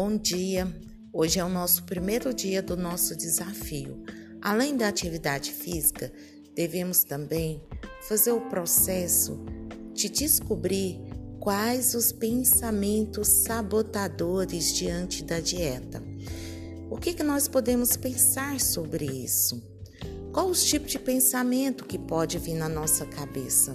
Bom dia! Hoje é o nosso primeiro dia do nosso desafio. Além da atividade física, devemos também fazer o processo de descobrir quais os pensamentos sabotadores diante da dieta. O que, que nós podemos pensar sobre isso? Qual os tipos de pensamento que pode vir na nossa cabeça?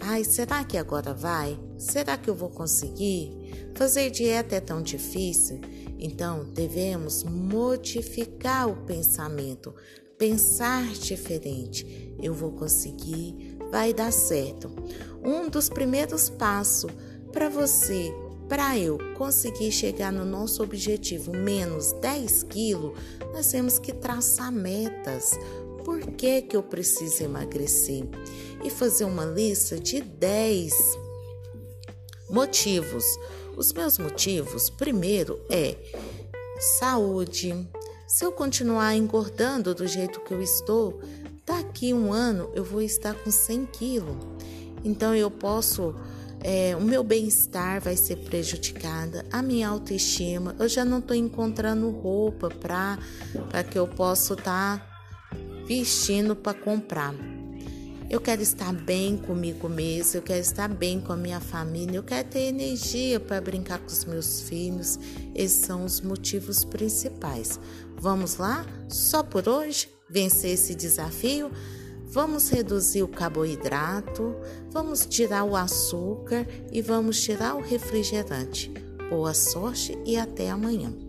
Ai, será que agora vai? Será que eu vou conseguir? Fazer dieta é tão difícil? Então, devemos modificar o pensamento, pensar diferente. Eu vou conseguir, vai dar certo. Um dos primeiros passos para você, para eu conseguir chegar no nosso objetivo menos 10 quilos, nós temos que traçar metas por que, que eu preciso emagrecer e fazer uma lista de 10 motivos. Os meus motivos, primeiro, é saúde. Se eu continuar engordando do jeito que eu estou, daqui um ano eu vou estar com 100 quilos. Então eu posso, é, o meu bem-estar vai ser prejudicada, a minha autoestima. Eu já não estou encontrando roupa para que eu possa estar tá vestindo para comprar. Eu quero estar bem comigo mesmo, eu quero estar bem com a minha família, eu quero ter energia para brincar com os meus filhos. Esses são os motivos principais. Vamos lá? Só por hoje? Vencer esse desafio? Vamos reduzir o carboidrato, vamos tirar o açúcar e vamos tirar o refrigerante. Boa sorte e até amanhã.